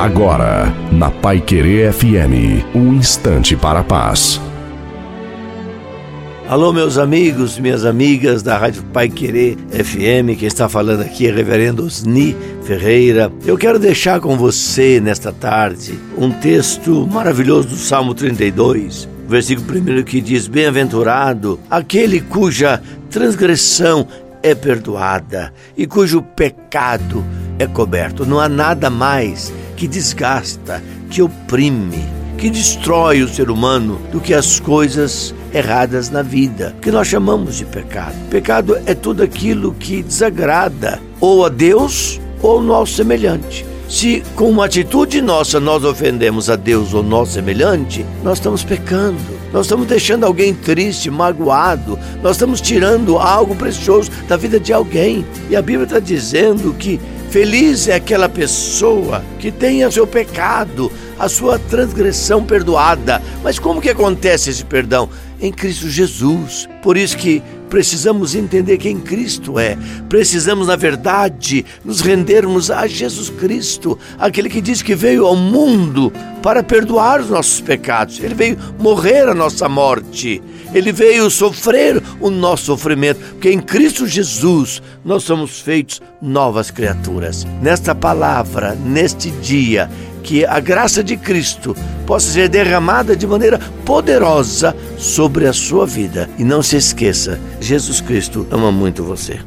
Agora, na Pai Querer FM, um instante para a paz. Alô, meus amigos, minhas amigas da Rádio Pai Querer FM, quem está falando aqui é Reverendo Osni Ferreira. Eu quero deixar com você nesta tarde um texto maravilhoso do Salmo 32, versículo 1 que diz: Bem-aventurado aquele cuja transgressão é perdoada e cujo pecado é coberto. Não há nada mais que desgasta, que oprime, que destrói o ser humano do que as coisas erradas na vida, que nós chamamos de pecado. Pecado é tudo aquilo que desagrada ou a Deus ou ao nosso semelhante. Se com uma atitude nossa nós ofendemos a Deus ou nosso semelhante, nós estamos pecando. Nós estamos deixando alguém triste, magoado. Nós estamos tirando algo precioso da vida de alguém. E a Bíblia está dizendo que Feliz é aquela pessoa que tem o seu pecado, a sua transgressão perdoada. Mas como que acontece esse perdão? Em Cristo Jesus. Por isso que precisamos entender quem Cristo é. Precisamos, na verdade, nos rendermos a Jesus Cristo, aquele que diz que veio ao mundo para perdoar os nossos pecados. Ele veio morrer a nossa morte. Ele veio sofrer o nosso sofrimento, porque em Cristo Jesus nós somos feitos novas criaturas. Nesta palavra, neste dia, que a graça de Cristo possa ser derramada de maneira poderosa sobre a sua vida. E não se esqueça, Jesus Cristo ama muito você.